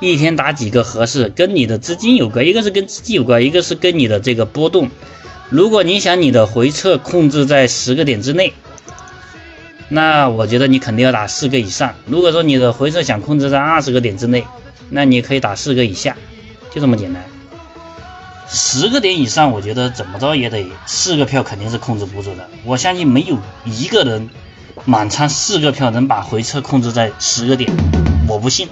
一天打几个合适跟你的资金有关一个是跟资金有关一个是跟你的这个波动如果你想你的回撤控制在十个点之内那我觉得你肯定要打四个以上。如果说你的回撤想控制在二十个点之内那你可以打四个以下就这么简单。十个点以上我觉得怎么着也得四个票肯定是控制不住的。我相信没有一个人满仓四个票能把回撤控制在十个点我不信。